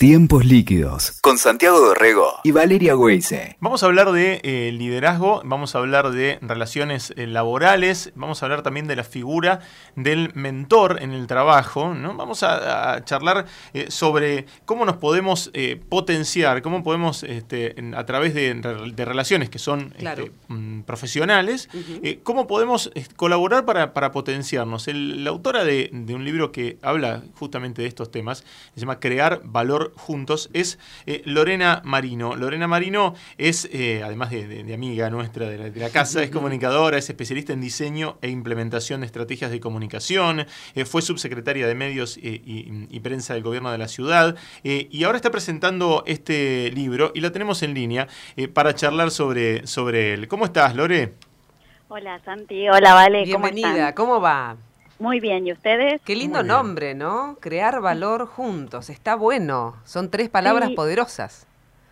Tiempos líquidos con Santiago Dorrego y Valeria Weise. Vamos a hablar de eh, liderazgo, vamos a hablar de relaciones eh, laborales, vamos a hablar también de la figura del mentor en el trabajo, ¿no? Vamos a, charlar eh, sobre cómo nos podemos potenciar, cómo podemos este, a través de, relaciones que son este, mm, profesionales, cómo podemos colaborar para, potenciarnos. la autora de, de un libro que habla justamente de estos temas se llama Crear Valor juntos es eh, Lorena Marino. Lorena Marino es, eh, además de, amiga nuestra de la, casa, es comunicadora, es especialista en diseño e implementación de estrategias de comunicación, eh, fue subsecretaria de Medios y, Prensa del Gobierno de la Ciudad y ahora está presentando este libro y la tenemos en línea para charlar sobre, sobre él. ¿Cómo estás, Lore? Hola, Santi. Hola, Vale. Bienvenida. ¿Cómo va? Muy bien, ¿y ustedes? Qué lindo nombre, ¿no? Crear valor juntos, está bueno, son tres palabras poderosas.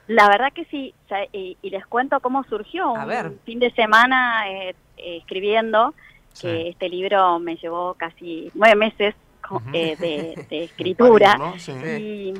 La verdad que sí, y, les cuento cómo surgió. A ver. Un fin de semana eh, eh, escribiendo, que este libro me llevó casi nueve meses eh, de, escritura. y,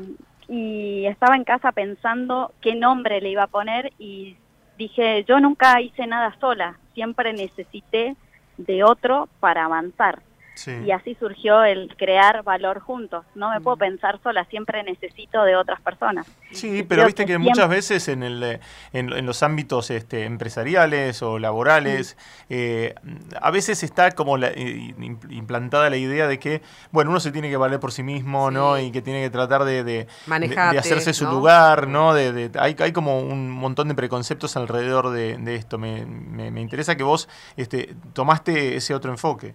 y estaba en casa pensando qué nombre le iba a poner y dije, yo nunca hice nada sola, siempre necesité de otro para avanzar. Y así surgió el crear valor juntos. No me puedo mm. pensar sola, siempre necesito de otras personas. Sí, pero viste que, muchas veces en, el, eh, en, los ámbitos este, empresariales o laborales, eh, a veces está como la, eh, implantada la idea de que, bueno, uno se tiene que valer por sí mismo, ¿no? Y que tiene que tratar de, de, hacerse su lugar, ¿no? De, hay, hay como un montón de preconceptos alrededor de, esto. Me, me, me interesa que vos este, tomaste ese otro enfoque.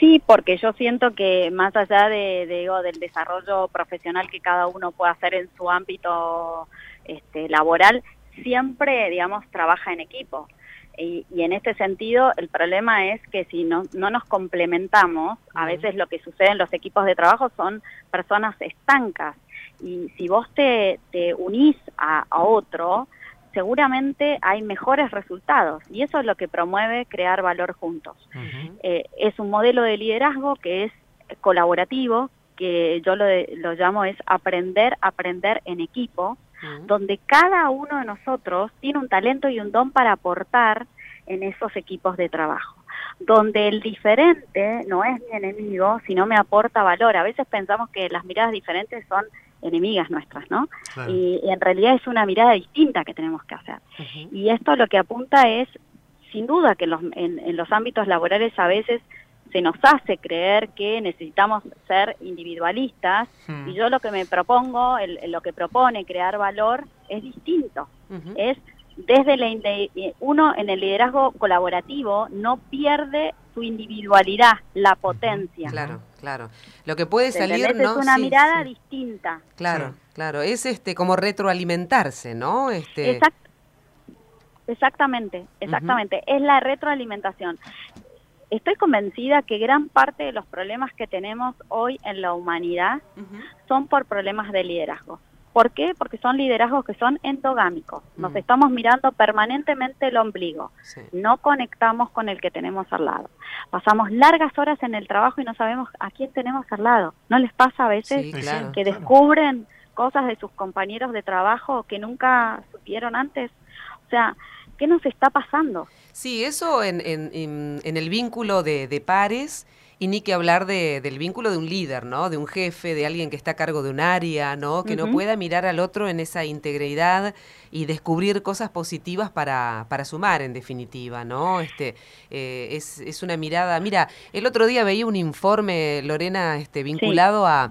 Sí, porque yo siento que más allá de, digo, del desarrollo profesional que cada uno puede hacer en su ámbito este, laboral, siempre, digamos, trabaja en equipo. Y, en este sentido, el problema es que si no, no nos complementamos, a veces lo que sucede en los equipos de trabajo son personas estancas. Y si vos te, te unís a, a otro, seguramente hay mejores resultados y eso es lo que promueve crear valor juntos. Eh, es un modelo de liderazgo que es colaborativo, que yo lo, lo llamo es aprender, aprender en equipo, donde cada uno de nosotros tiene un talento y un don para aportar en esos equipos de trabajo donde el diferente no es mi enemigo, sino me aporta valor. A veces pensamos que las miradas diferentes son enemigas nuestras, ¿no? Y, en realidad es una mirada distinta que tenemos que hacer. Y esto lo que apunta es, sin duda, que los, en, los ámbitos laborales a veces se nos hace creer que necesitamos ser individualistas hmm. y yo lo que me propongo, el, lo que propone crear valor es distinto. Es desde la, uno en el liderazgo colaborativo no pierde su individualidad, la potencia. Claro, claro. Lo que puede salir, ¿no? Es una mirada distinta. Claro, claro. Es este como retroalimentarse, ¿no? Este... exactamente, exactamente. Es la retroalimentación. Estoy convencida que gran parte de los problemas que tenemos hoy en la humanidad son por problemas de liderazgo. ¿Por qué? Porque son liderazgos que son endogámicos. Nos mm. estamos mirando permanentemente el ombligo. No conectamos con el que tenemos al lado. Pasamos largas horas en el trabajo y no sabemos a quién tenemos al lado. ¿No les pasa a veces que descubren cosas de sus compañeros de trabajo que nunca supieron antes? O sea, ¿qué nos está pasando? Sí, eso en, en, en el vínculo de, de pares y ni que hablar de, del vínculo de un líder, ¿no? De un jefe, de alguien que está a cargo de un área, ¿no? Que no pueda mirar al otro en esa integridad y descubrir cosas positivas para, para sumar, en definitiva, ¿no? Este, eh, es, es, una mirada... Mira, el otro día veía un informe, Lorena, este, vinculado a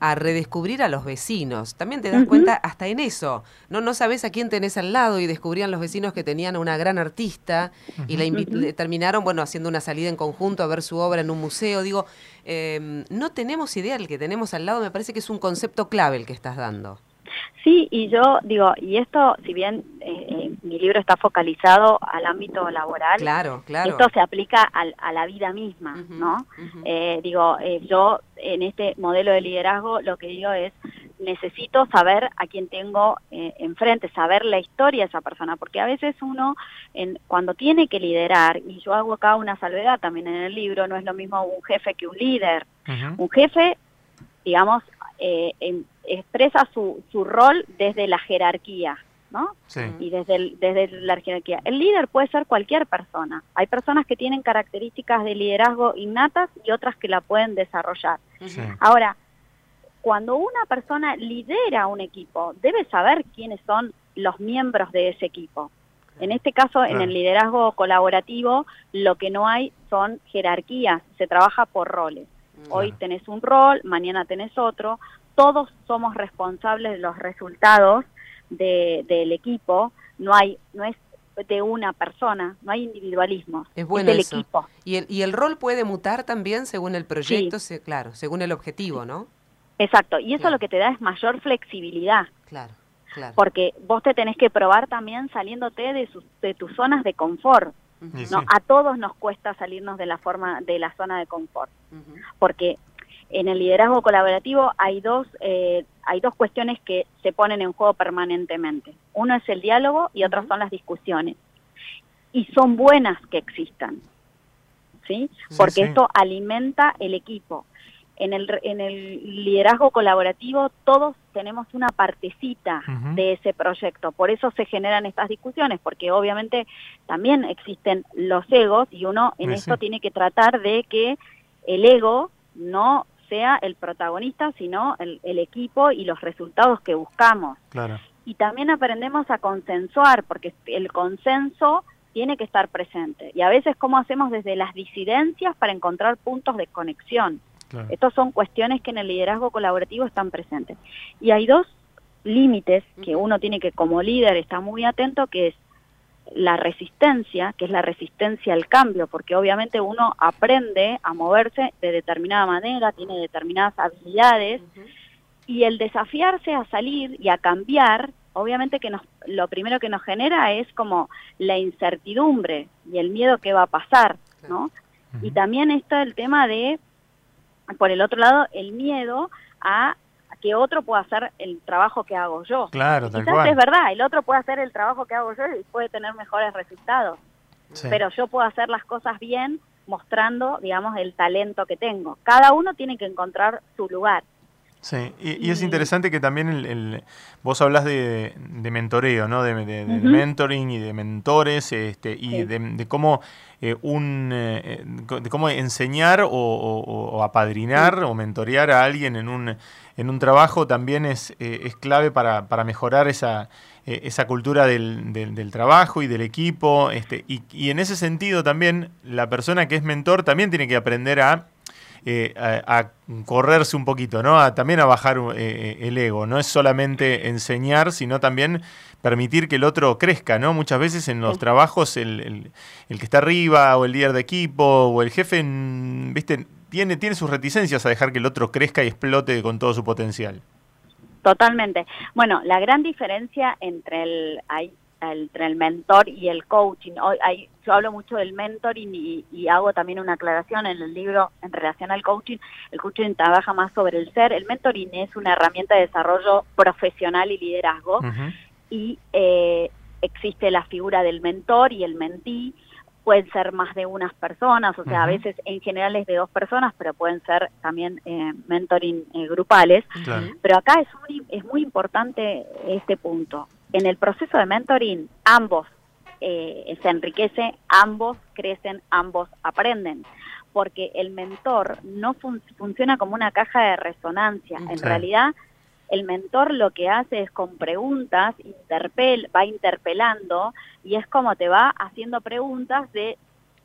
a redescubrir a los vecinos. También te das cuenta hasta en eso. No, no sabes a quién tenés al lado y descubrían los vecinos que tenían una gran artista y la terminaron, bueno, haciendo una salida en conjunto a ver su obra en un museo. Digo, em, no tenemos idea del que tenemos al lado, me parece que es un concepto clave el que estás dando. Sí, y yo digo, y esto, si bien eh, eh, mi libro está focalizado al ámbito laboral, claro, claro. esto se aplica a la vida misma, ¿no? Eh, digo, yo en este modelo de liderazgo lo que digo es, necesito saber a quién tengo enfrente, saber la historia de esa persona, porque a veces uno, en, cuando tiene que liderar, y yo hago acá una salvedad también en el libro, no es lo mismo un jefe que un líder. Un jefe, digamos, expresa su, su rol desde la jerarquía, ¿no? Sí. Y desde, desde la jerarquía. El líder puede ser cualquier persona. Hay personas que tienen características de liderazgo innatas y otras que la pueden desarrollar. Sí. Ahora, cuando una persona lidera un equipo, debe saber quiénes son los miembros de ese equipo. En este caso, en el liderazgo colaborativo, lo que no hay son jerarquías, se trabaja por roles. Hoy Claro. tenés un rol, mañana tenés otro, todos somos responsables de los resultados de- del equipo, no hay, no es de una persona, no hay individualismo, Es bueno del eso. equipo. Y el, y el rol puede mutar también según el proyecto, se- claro, según el objetivo, ¿no? Exacto, y eso Claro. lo que te da es mayor flexibilidad. Claro, claro. porque vos te tenés que probar también saliéndote de, sus- de tus zonas de confort. ¿no? sí. A todos nos cuesta salirnos de la forma de la zona de confort, porque en el liderazgo colaborativo hay dos eh, hay dos cuestiones que se ponen en juego permanentemente. Uno es el diálogo y otro son las discusiones. Y son buenas que existan, ¿sí? Porque sí. esto alimenta el equipo. En el, en el liderazgo colaborativo todos tenemos una partecita de ese proyecto. Por eso se generan estas discusiones, porque obviamente también existen los egos y uno en Sí, esto tiene que tratar de que el ego no sea el protagonista, sino el, el equipo y los resultados que buscamos. Claro. Y también aprendemos a consensuar, porque el consenso tiene que estar presente. Y a veces, ¿cómo hacemos desde las disidencias para encontrar puntos de conexión? Claro. Estas son cuestiones que en el liderazgo colaborativo están presentes. Y hay dos límites que uno tiene que como líder estar muy atento, que es la resistencia, que es la resistencia al cambio, porque obviamente uno aprende a moverse de determinada manera, tiene determinadas habilidades, y el desafiarse a salir y a cambiar, obviamente que nos, lo primero que nos genera es como la incertidumbre y el miedo que va a pasar, ¿no? Y también está el tema de, por el otro lado, el miedo a que otro pueda hacer el trabajo que hago yo. Claro, tal Quizás cual. es verdad, el otro puede hacer el trabajo que hago yo y puede tener mejores resultados, Sí. pero yo puedo hacer las cosas bien mostrando, digamos, el talento que tengo. Cada uno tiene que encontrar su lugar. Sí, y, y es interesante que también el, el- vos hablas de, de mentoreo, ¿no? De, de- mentoring y de mentores, este, y Sí. de, cómo eh, un eh, de cómo enseñar o, o- o apadrinar o mentorear a alguien en un en un trabajo también es, eh, es clave para, para mejorar esa esa cultura del, del- del trabajo y del equipo, este, y, y en ese sentido también la persona que es mentor también tiene que aprender a eh, a, a correrse un poquito, ¿no? A, también a bajar eh, el ego. No es solamente enseñar, sino también permitir que el otro crezca, ¿no? Muchas veces en los trabajos el, el- el que está arriba o el líder de equipo o el jefe, mm, ¿viste? Tiene, tiene sus reticencias a dejar que el otro crezca y explote con todo su potencial. Totalmente. Bueno, la gran diferencia entre el, hay- entre el mentor y el coaching, hoy hay, yo hablo mucho del mentoring y, y hago también una aclaración en el libro en relación al coaching. El coaching trabaja más sobre el ser, el mentoring es una herramienta de desarrollo profesional y liderazgo y eh, existe la figura del mentor y el mentí. Pueden ser más de unas personas, o sea, a veces en general es de dos personas, pero pueden ser también eh, mentoring eh, grupales. Claro. Pero acá es muy, es muy importante este punto. En el proceso de mentoring, ambos eh, se enriquece, ambos crecen, ambos aprenden. Porque el mentor no fun- funciona como una caja de resonancia. En realidad, el mentor lo que hace es con preguntas, interpel, va interpelando y es como te va haciendo preguntas de,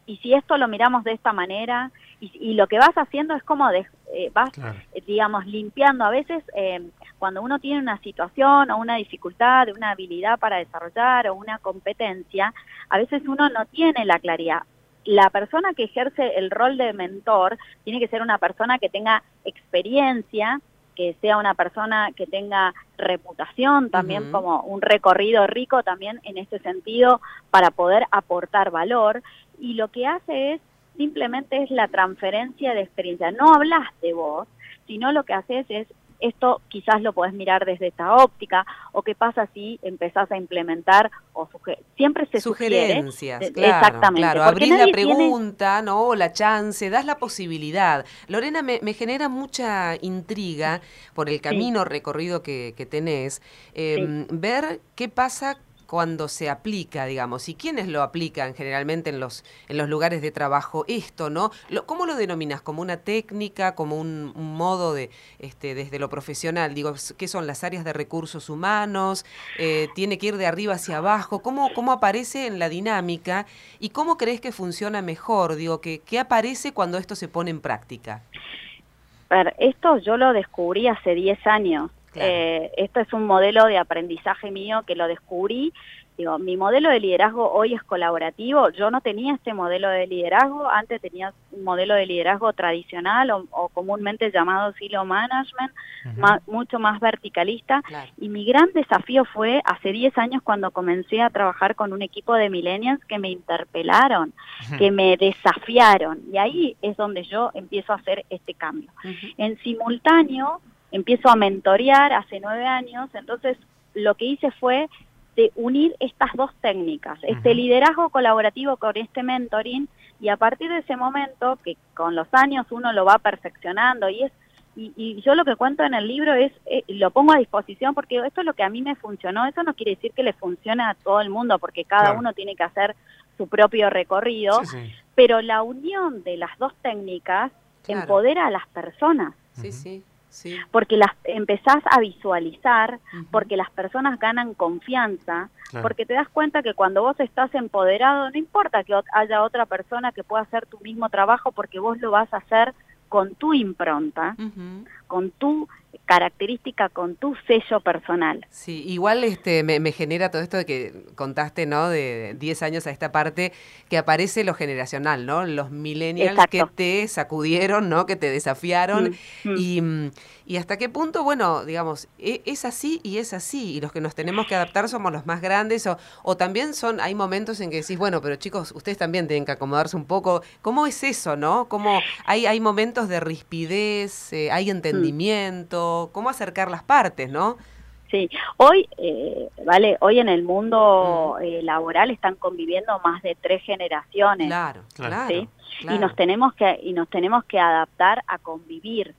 y si esto lo miramos de esta manera, y, y lo que vas haciendo es como de, eh, vas Claro. eh, digamos, limpiando. A veces eh, cuando uno tiene una situación o una dificultad, una habilidad para desarrollar o una competencia, a veces uno no tiene la claridad. La persona que ejerce el rol de mentor tiene que ser una persona que tenga experiencia, que sea una persona que tenga reputación, también como un recorrido rico también en este sentido para poder aportar valor. Y lo que hace es simplemente es la transferencia de experiencia. No hablas de vos, sino lo que haces es esto quizás lo podés mirar desde esta óptica, o qué pasa si empezás a implementar, o siempre se Sugerencias, sugiere, claro, exactamente. Claro, abrir la pregunta, ¿no? La chance, das la posibilidad. Lorena, me, genera mucha intriga por el camino recorrido que, tenés, em, ver qué pasa cuando se aplica, digamos, y quiénes lo aplican generalmente en los, en los lugares de trabajo, esto, ¿no? ¿Cómo lo denominas? ¿Como una técnica, como un, modo de, este, desde lo profesional? Digo, ¿qué son las áreas de recursos humanos? Eh, ¿Tiene que ir de arriba hacia abajo? ¿Cómo, ¿Cómo aparece en la dinámica? ¿Y cómo crees que funciona mejor? Digo, ¿qué, qué aparece cuando esto se pone en práctica? esto yo lo descubrí hace 10 años. Eh, esto es un modelo de aprendizaje mío que lo descubrí. Digo, mi modelo de liderazgo hoy es colaborativo. Yo no tenía este modelo de liderazgo. Antes tenía un modelo de liderazgo tradicional o, comúnmente llamado silo management, mucho más verticalista. Y mi gran desafío fue hace 10 años cuando comencé a trabajar con un equipo de millennials que me interpelaron, que me desafiaron. Y ahí es donde yo empiezo a hacer este cambio. En simultáneo, empiezo a mentorear hace nueve años, entonces lo que hice fue de unir estas dos técnicas, este liderazgo colaborativo con este mentoring, y a partir de ese momento, que con los años uno lo va perfeccionando, y es y, yo lo que cuento en el libro es, eh, lo pongo a disposición porque esto es lo que a mí me funcionó, eso no quiere decir que le funcione a todo el mundo, porque cada uno tiene que hacer su propio recorrido, pero la unión de las dos técnicas empodera a las personas. Sí, sí. Porque las empezás a visualizar, porque las personas ganan confianza, porque te das cuenta que cuando vos estás empoderado, no importa que haya otra persona que pueda hacer tu mismo trabajo, porque vos lo vas a hacer con tu impronta, con tu característica con tu sello personal. Sí, igual este me, genera todo esto de que contaste, ¿no? De 10 años a esta parte que aparece lo generacional, ¿no? Los millennials que te sacudieron, ¿no? Que te desafiaron mm, mm. y mm, y hasta qué punto, bueno, digamos, e, es así y es así, y los que nos tenemos que adaptar somos los más grandes, o, o también son, hay momentos en que decís, bueno, pero chicos, ustedes también tienen que acomodarse un poco. ¿Cómo es eso, no? ¿Cómo hay, hay momentos de rispidez, eh, hay entendimiento? ¿Cómo acercar las partes, no? Sí, hoy, eh, vale, hoy en el mundo eh, laboral están conviviendo más de tres generaciones. Claro, claro, ¿sí? Y nos tenemos que y nos tenemos que adaptar a convivir.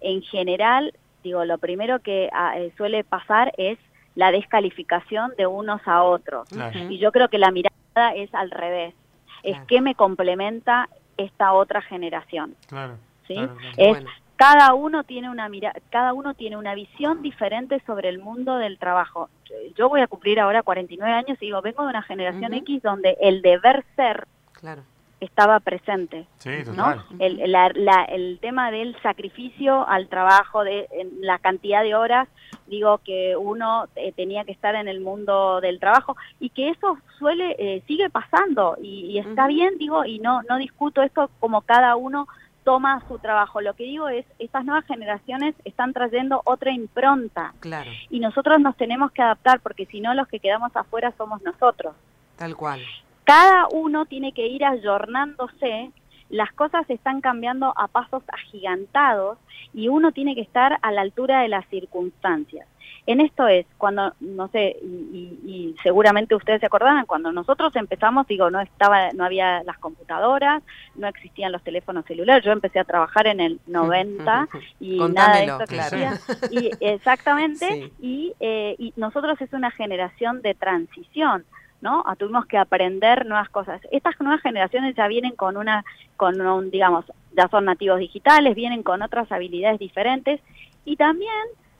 En general, digo, lo primero que ah, eh, suele pasar es la descalificación de unos a otros. Y yo creo que la mirada es al revés. Es que me complementa esta otra generación. Claro. ¿sí? Es cada uno tiene una mira cada uno tiene una visión diferente sobre el mundo del trabajo. Yo voy a cumplir ahora 49 años y digo, vengo de una generación X donde el deber ser claro estaba presente. ¿no? El, el, tema del sacrificio al trabajo, de la cantidad de horas, digo que uno eh, tenía que estar en el mundo del trabajo y que eso suele, eh, sigue pasando y, está bien, digo, y no, no discuto esto como cada uno toma su trabajo. Lo que digo es, estas nuevas generaciones están trayendo otra impronta. Claro. Y nosotros nos tenemos que adaptar porque si no los que quedamos afuera somos nosotros. Tal cual cada uno tiene que ir ayornándose, las cosas están cambiando a pasos agigantados y uno tiene que estar a la altura de las circunstancias. En esto es, cuando, no sé, y, seguramente ustedes se acordarán, cuando nosotros empezamos, digo, no estaba, no había las computadoras, no existían los teléfonos celulares, yo empecé a trabajar en el 90 y nada de esto claro. y exactamente, y, eh, y nosotros es una generación de transición. ¿No? Tuvimos que aprender nuevas cosas. Estas nuevas generaciones ya vienen con una, con un, digamos, ya son nativos digitales, vienen con otras habilidades diferentes y también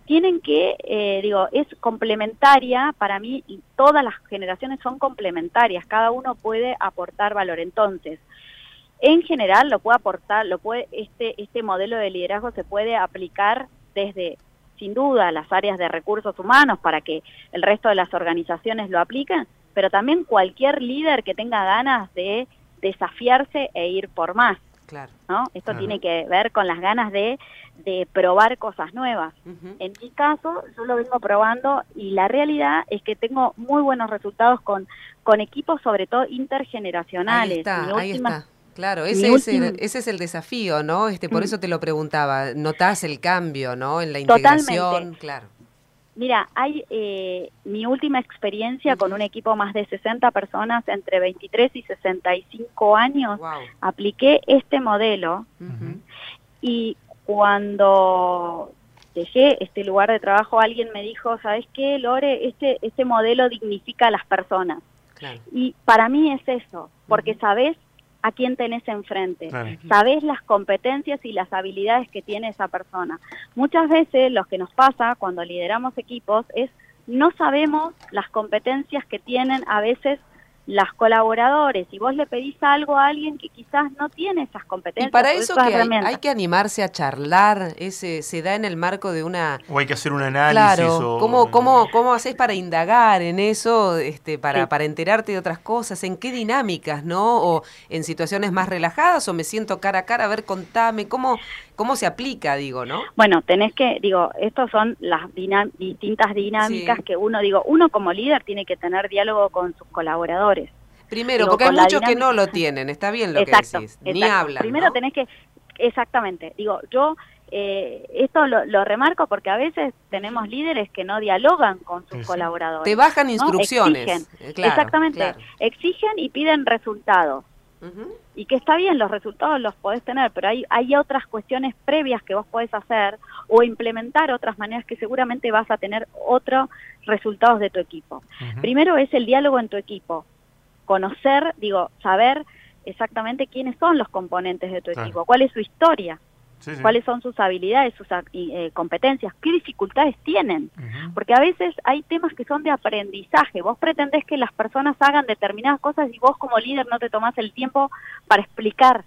tienen que, eh, digo, es complementaria para mí y todas las generaciones son complementarias, cada uno puede aportar valor. Entonces, en general lo puede aportar, lo puede, este, este modelo de liderazgo se puede aplicar desde sin duda las áreas de recursos humanos para que el resto de las organizaciones lo apliquen, pero también cualquier líder que tenga ganas de desafiarse e ir por más. Claro. ¿no? Esto tiene que ver con las ganas de, de probar cosas nuevas. En mi caso, yo lo vengo probando y la realidad es que tengo muy buenos resultados con, con equipos, sobre todo intergeneracionales. Ahí está, ahí está. Claro, ese es, el, ese es el desafío, ¿no? Este, por eso te lo preguntaba. Notás el cambio, ¿no? En la integración, claro. Mira, hay eh, mi última experiencia con un equipo más de 60 personas entre 23 y 65 años. Apliqué este modelo y cuando dejé este lugar de trabajo, alguien me dijo, ¿sabes qué, Lore? Este, este modelo dignifica a las personas. Y para mí es eso, porque sabes a quién tenés enfrente, sabes las competencias y las habilidades que tiene esa persona. Muchas veces lo que nos pasa cuando lideramos equipos es no sabemos las competencias que tienen a veces las colaboradores y vos le pedís algo a alguien que quizás no tiene esas competencias. Y para eso, que hay, que animarse a charlar, ese se da en el marco de una... O hay que hacer un análisis. Claro, ¿cómo, cómo, cómo haces para indagar en eso, este, para, para enterarte de otras cosas? ¿En qué dinámicas, no? ¿O en situaciones más relajadas o me siento cara a cara? A ver, contame, ¿cómo, cómo se aplica, digo, no? Bueno, tenés que, digo, estas son las distintas dinámicas que uno, digo, uno como líder tiene que tener diálogo con sus colaboradores. Primero, porque hay muchos que no lo tienen, está bien lo que decís, ni hablan. Primero tenés que, exactamente, digo, yo eh, esto lo, remarco porque a veces tenemos líderes que no dialogan con sus colaboradores. Te bajan instrucciones. Exigen, exactamente, exigen y piden resultados. Y que está bien, los resultados los podés tener, pero hay, hay otras cuestiones previas que vos podés hacer o implementar otras maneras que seguramente vas a tener otros resultados de tu equipo. Primero es el diálogo en tu equipo, conocer, digo, saber exactamente quiénes son los componentes de tu equipo, cuál es su historia, cuáles son sus habilidades, sus eh, competencias, qué dificultades tienen. Porque a veces hay temas que son de aprendizaje. Vos pretendés que las personas hagan determinadas cosas y vos como líder no te tomás el tiempo para explicar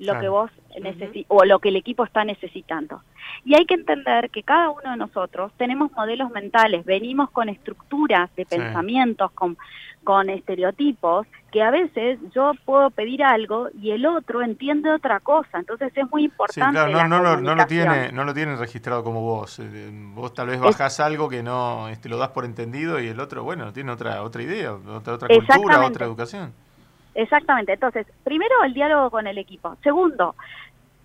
lo que vos necesitas o lo que el equipo está necesitando. Y hay que entender que cada uno de nosotros tenemos modelos mentales, venimos con estructuras de pensamientos, con con estereotipos que a veces yo puedo pedir algo y el otro entiende otra cosa. Entonces es muy importante. Sí, claro, no, no, lo tiene, no lo tienen registrado como vos. Eh, vos tal vez bajás algo que no este, lo das por entendido y el otro, bueno, tiene otra otra idea, otra, otra cultura, otra educación. Exactamente. Entonces, primero el diálogo con el equipo. Segundo,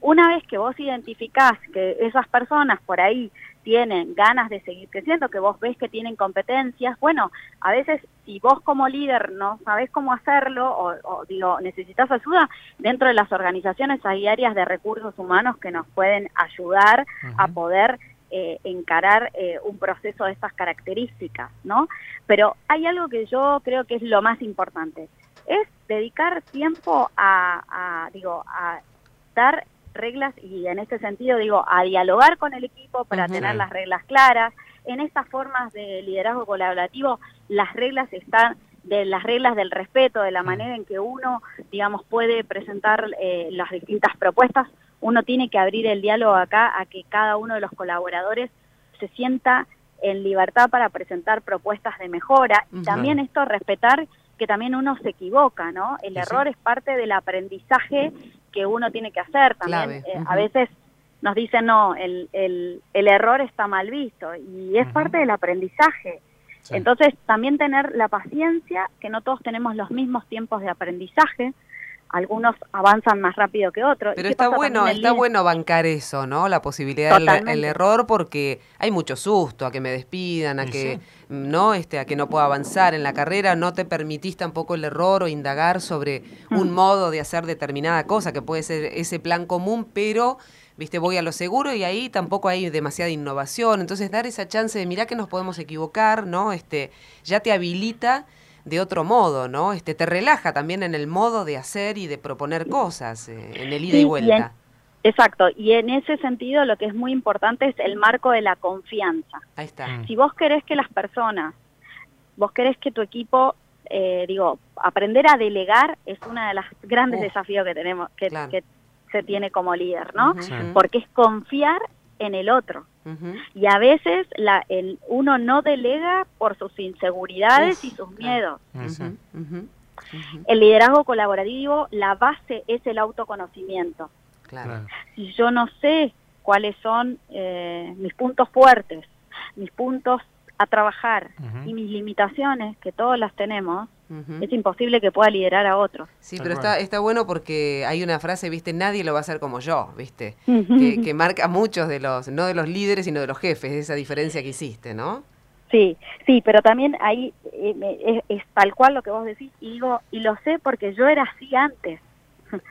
una vez que vos identificás que esas personas por ahí tienen ganas de seguir creciendo, que vos ves que tienen competencias, bueno, a veces si vos como líder no sabés cómo hacerlo o, digo, necesitas ayuda, dentro de las organizaciones hay áreas de recursos humanos que nos pueden ayudar a poder eh, encarar eh, un proceso de estas características, ¿no? Pero hay algo que yo creo que es lo más importante, es dedicar tiempo a, a digo, a dar reglas y en este sentido digo a dialogar con el equipo para tener las reglas claras. En estas formas de liderazgo colaborativo las reglas están de las reglas del respeto, de la manera en que uno, digamos, puede presentar eh, las distintas propuestas. Uno tiene que abrir el diálogo acá a que cada uno de los colaboradores se sienta en libertad para presentar propuestas de mejora y también esto respetar que también uno se equivoca, ¿no? El error es parte del aprendizaje que uno tiene que hacer también. Eh, a veces nos dicen, no, el, el, el error está mal visto y es parte del aprendizaje. Entonces, también tener la paciencia, que no todos tenemos los mismos tiempos de aprendizaje, algunos avanzan más rápido que otros. Pero está bueno, está bueno bancar eso, ¿no? La posibilidad del error porque hay mucho susto a que me despidan, a que no este a que no pueda avanzar en la carrera, no te permitís tampoco el error o indagar sobre un mm. modo de hacer determinada cosa que puede ser ese plan común, pero viste, voy a lo seguro y ahí tampoco hay demasiada innovación. Entonces, dar esa chance de mirar que nos podemos equivocar, ¿no? Este, ya te habilita de otro modo, ¿no? Este te relaja también en el modo de hacer y de proponer cosas, eh, en el ida y vuelta. exacto, y en ese sentido lo que es muy importante es el marco de la confianza. Ahí está. Mm. Si vos querés que las personas, vos querés que tu equipo, eh, digo, aprender a delegar es uno de los grandes desafíos que tenemos, que, que, se tiene como líder, ¿no? Porque es confiar en el otro. Y a veces la, el, uno no delega por sus inseguridades y sus miedos. El liderazgo colaborativo, la base es el autoconocimiento. Si yo no sé cuáles son eh, mis puntos fuertes, mis puntos a trabajar y mis limitaciones, que todos las tenemos, es imposible que pueda liderar a otros. Sí, pero está, está bueno porque hay una frase, viste, nadie lo va a hacer como yo, viste, que, que, marca muchos de los, no de los líderes, sino de los jefes, esa diferencia que hiciste, ¿no? Sí, sí, pero también ahí eh, es, tal cual lo que vos decís, y digo, y lo sé porque yo era así antes.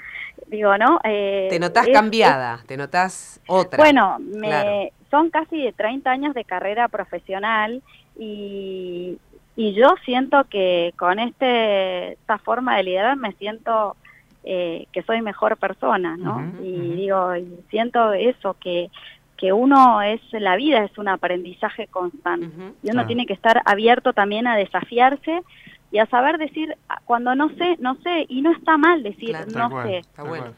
digo, ¿no? Eh, te notás cambiada, te notás otra. Bueno, me, son casi de 30 años de carrera profesional y, y yo siento que con este, esta forma de liderar me siento eh, que soy mejor persona, ¿no? y digo, y siento eso, que, que uno es, la vida es un aprendizaje constante y uno tiene que estar abierto también a desafiarse y a saber decir ah, cuando no sé, no sé, y no está mal decir no sé.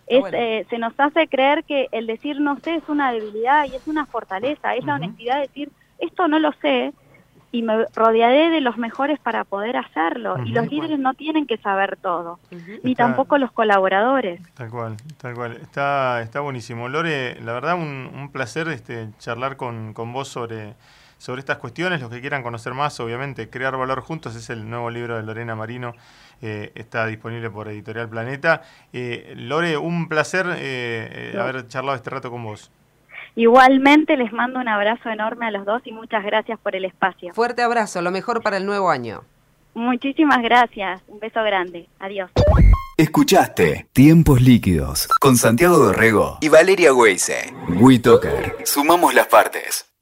es, eh, se nos hace creer que el decir no sé es una debilidad y es una fortaleza, es la honestidad de decir esto no lo sé, y me rodearé de los mejores para poder hacerlo. y los líderes no tienen que saber todo, ni tampoco los colaboradores. Tal cual, tal cual. Está, está buenísimo. Lore, la verdad un, un placer este, charlar con, con vos sobre, sobre estas cuestiones. Los que quieran conocer más, obviamente, Crear Valor Juntos es el nuevo libro de Lorena Marino. Eh, está disponible por Editorial Planeta. Eh, Lore, un placer eh, haber charlado este rato con vos. Igualmente les mando un abrazo enorme a los dos y muchas gracias por el espacio. Fuerte abrazo, lo mejor para el nuevo año. Muchísimas gracias, un beso grande, adiós. Escuchaste Tiempos Líquidos con Santiago Dorrego y Valeria Weise. WeToker. Sumamos las partes.